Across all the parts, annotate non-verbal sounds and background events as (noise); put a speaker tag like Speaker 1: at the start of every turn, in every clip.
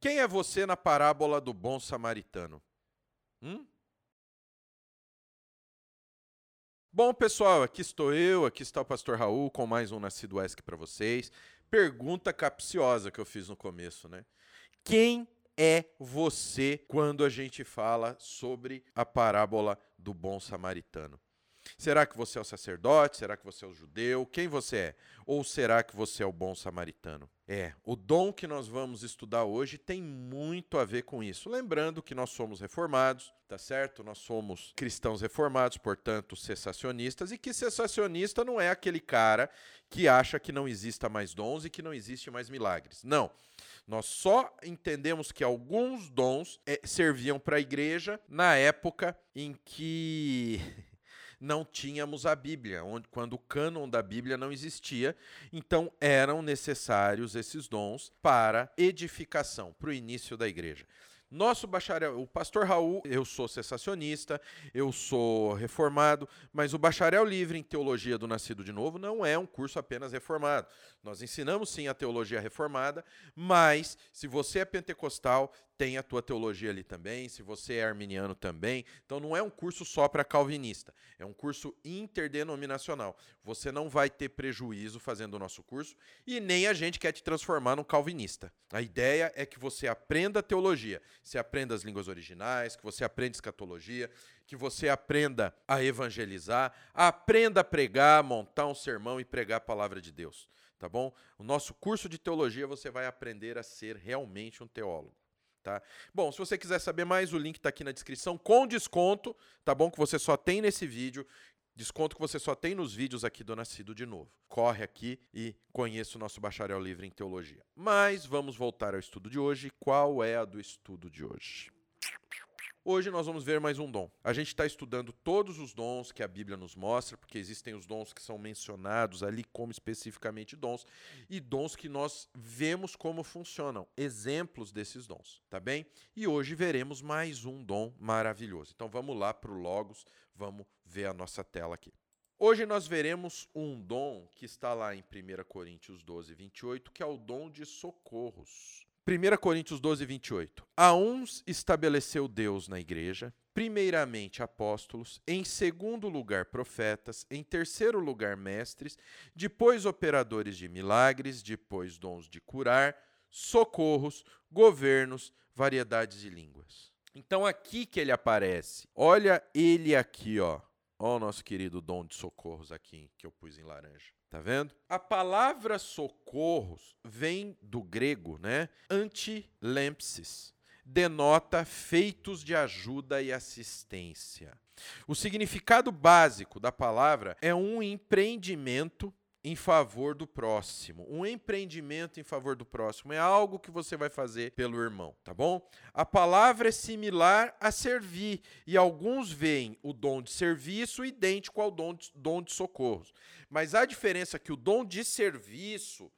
Speaker 1: Quem é você na parábola do bom samaritano? Hum? Bom, pessoal, aqui estou eu, aqui está o pastor Raul com mais um Nascido ESC para vocês. Pergunta capciosa que eu fiz no começo, né? Quem é você quando a gente fala sobre a parábola do bom samaritano? Será que você é o sacerdote? Será que você é o judeu? Quem você é? Ou será que você é o bom samaritano? É, o dom que nós vamos estudar hoje tem muito a ver com isso. Lembrando que nós somos reformados, tá certo? Nós somos cristãos reformados, portanto, cessacionistas, e que cessacionista não é aquele cara que acha que não exista mais dons e que não existe mais milagres. Não. Nós só entendemos que alguns dons é, serviam para a igreja na época em que (laughs) não tínhamos a Bíblia, onde, quando o cânon da Bíblia não existia. Então eram necessários esses dons para edificação, para o início da igreja. Nosso bacharel, o pastor Raul, eu sou cessacionista, eu sou reformado, mas o bacharel livre em teologia do nascido de novo não é um curso apenas reformado. Nós ensinamos sim a teologia reformada, mas se você é pentecostal, tem a tua teologia ali também, se você é arminiano também. Então não é um curso só para calvinista, é um curso interdenominacional. Você não vai ter prejuízo fazendo o nosso curso e nem a gente quer te transformar num calvinista. A ideia é que você aprenda teologia, você aprenda as línguas originais, que você aprenda escatologia, que você aprenda a evangelizar, aprenda a pregar, montar um sermão e pregar a palavra de Deus, tá bom? O nosso curso de teologia você vai aprender a ser realmente um teólogo. Tá? Bom, se você quiser saber mais, o link está aqui na descrição com desconto, tá bom? Que você só tem nesse vídeo. Desconto que você só tem nos vídeos aqui do Nascido de Novo. Corre aqui e conheça o nosso bacharel livre em teologia. Mas vamos voltar ao estudo de hoje. Qual é a do estudo de hoje? Hoje nós vamos ver mais um dom. A gente está estudando todos os dons que a Bíblia nos mostra, porque existem os dons que são mencionados ali como especificamente dons, e dons que nós vemos como funcionam, exemplos desses dons, tá bem? E hoje veremos mais um dom maravilhoso. Então vamos lá para o Logos, vamos ver a nossa tela aqui. Hoje nós veremos um dom que está lá em 1 Coríntios 12, 28, que é o dom de socorros. 1 Coríntios 12, 28. A uns estabeleceu Deus na igreja, primeiramente apóstolos, em segundo lugar profetas, em terceiro lugar mestres, depois operadores de milagres, depois dons de curar, socorros, governos, variedades de línguas. Então aqui que ele aparece. Olha ele aqui, ó. Ó o nosso querido dom de socorros aqui que eu pus em laranja. Tá vendo? A palavra socorros vem do grego, né? Antilempsis. Denota feitos de ajuda e assistência. O significado básico da palavra é um empreendimento em favor do próximo. Um empreendimento em favor do próximo é algo que você vai fazer pelo irmão, tá bom? A palavra é similar a servir e alguns veem o dom de serviço idêntico ao dom de, dom de socorros. Mas a diferença é que o dom de serviço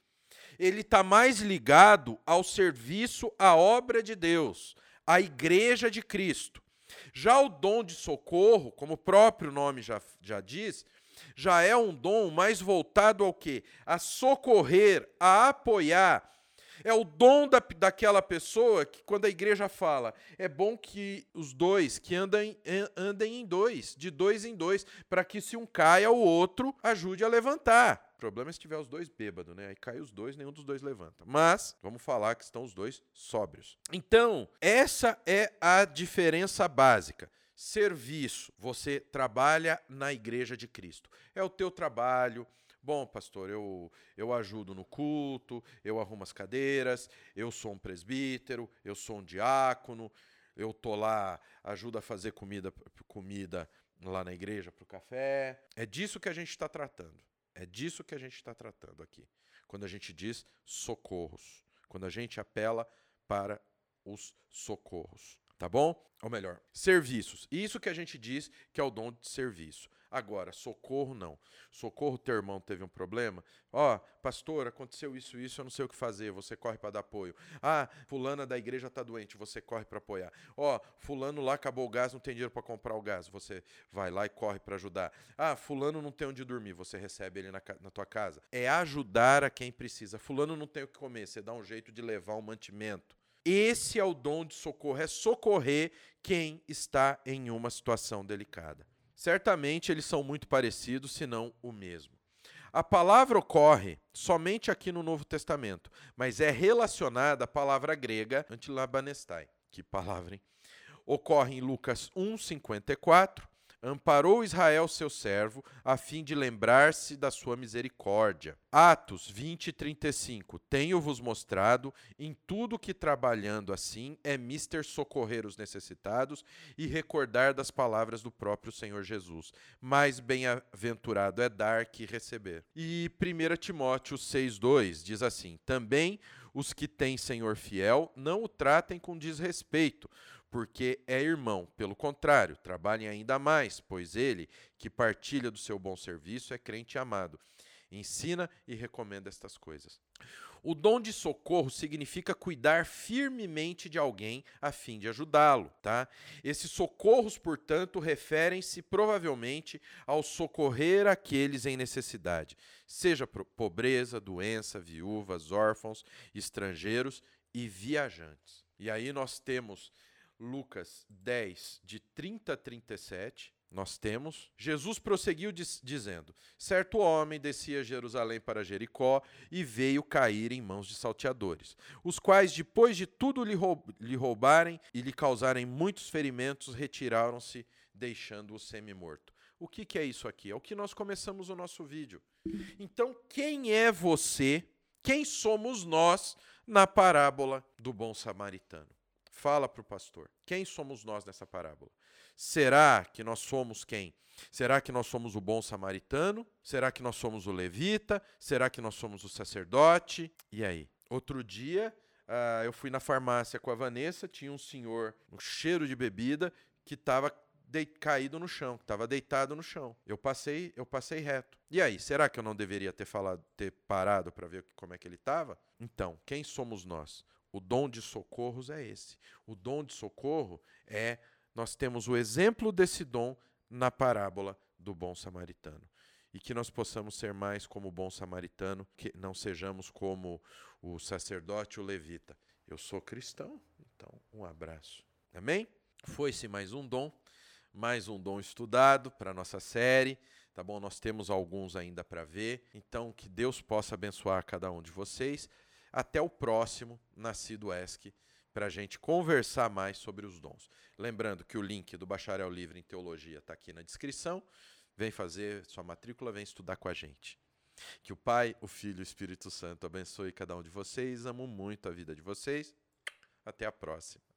Speaker 1: ele está mais ligado ao serviço à obra de Deus, à igreja de Cristo. Já o dom de socorro, como o próprio nome já, já diz, já é um dom mais voltado ao quê? A socorrer, a apoiar. É o dom da, daquela pessoa que, quando a igreja fala, é bom que os dois, que andem, andem em dois, de dois em dois, para que se um caia, o outro ajude a levantar. O problema é se tiver os dois bêbados, né? Aí cai os dois, nenhum dos dois levanta. Mas, vamos falar que estão os dois sóbrios. Então, essa é a diferença básica. Serviço, você trabalha na igreja de Cristo. É o teu trabalho. Bom, pastor, eu, eu ajudo no culto, eu arrumo as cadeiras, eu sou um presbítero, eu sou um diácono, eu tô lá, ajudo a fazer comida, comida lá na igreja para o café. É disso que a gente está tratando. É disso que a gente está tratando aqui. Quando a gente diz socorros. Quando a gente apela para os socorros tá bom? Ou melhor, serviços. Isso que a gente diz que é o dom de serviço. Agora, socorro não. Socorro, teu irmão teve um problema. Ó, oh, pastor, aconteceu isso, isso, eu não sei o que fazer. Você corre para dar apoio. Ah, fulana da igreja tá doente, você corre para apoiar. Ó, oh, fulano lá acabou o gás, não tem dinheiro para comprar o gás. Você vai lá e corre para ajudar. Ah, fulano não tem onde dormir, você recebe ele na, na tua casa. É ajudar a quem precisa. Fulano não tem o que comer, você dá um jeito de levar um mantimento Esse é o dom de socorro, é socorrer quem está em uma situação delicada. Certamente eles são muito parecidos, se não o mesmo. A palavra ocorre somente aqui no Novo Testamento, mas é relacionada à palavra grega antilabanestai. Que palavra, hein? Ocorre em Lucas 1:54 amparou Israel, seu servo, a fim de lembrar-se da sua misericórdia. Atos 20 e 35. Tenho-vos mostrado em tudo que trabalhando assim é mister socorrer os necessitados e recordar das palavras do próprio Senhor Jesus. Mais bem-aventurado é dar que receber. E 1 Timóteo 6,2 diz assim: Também os que têm Senhor fiel não o tratem com desrespeito porque é irmão. Pelo contrário, trabalhem ainda mais, pois ele, que partilha do seu bom serviço, é crente amado. Ensina e recomenda estas coisas. O dom de socorro significa cuidar firmemente de alguém a fim de ajudá-lo, tá? Esses socorros, portanto, referem-se provavelmente ao socorrer aqueles em necessidade, seja pobreza, doença, viúvas, órfãos, estrangeiros e viajantes. E aí nós temos Lucas 10, de 30 a 37, nós temos. Jesus prosseguiu diz, dizendo: Certo homem descia Jerusalém para Jericó e veio cair em mãos de salteadores, os quais, depois de tudo lhe, roub, lhe roubarem e lhe causarem muitos ferimentos, retiraram-se, deixando-o semi-morto. O que, que é isso aqui? É o que nós começamos o nosso vídeo. Então, quem é você? Quem somos nós na parábola do bom samaritano? Fala para o pastor. Quem somos nós nessa parábola? Será que nós somos quem? Será que nós somos o bom samaritano? Será que nós somos o levita? Será que nós somos o sacerdote? E aí? Outro dia, uh, eu fui na farmácia com a Vanessa, tinha um senhor, um cheiro de bebida, que estava caído no chão, que estava deitado no chão. Eu passei, eu passei reto. E aí, será que eu não deveria ter falado, ter parado para ver como é que ele estava? Então, quem somos nós? O dom de socorros é esse. O dom de socorro é nós temos o exemplo desse dom na parábola do bom samaritano. E que nós possamos ser mais como o bom samaritano, que não sejamos como o sacerdote o levita. Eu sou cristão, então um abraço. Amém? Foi-se mais um dom, mais um dom estudado para a nossa série, tá bom? Nós temos alguns ainda para ver, então que Deus possa abençoar cada um de vocês. Até o próximo Nascido ESC para a gente conversar mais sobre os dons. Lembrando que o link do Bacharel Livre em Teologia está aqui na descrição. Vem fazer sua matrícula, vem estudar com a gente. Que o Pai, o Filho e o Espírito Santo abençoe cada um de vocês. Amo muito a vida de vocês. Até a próxima.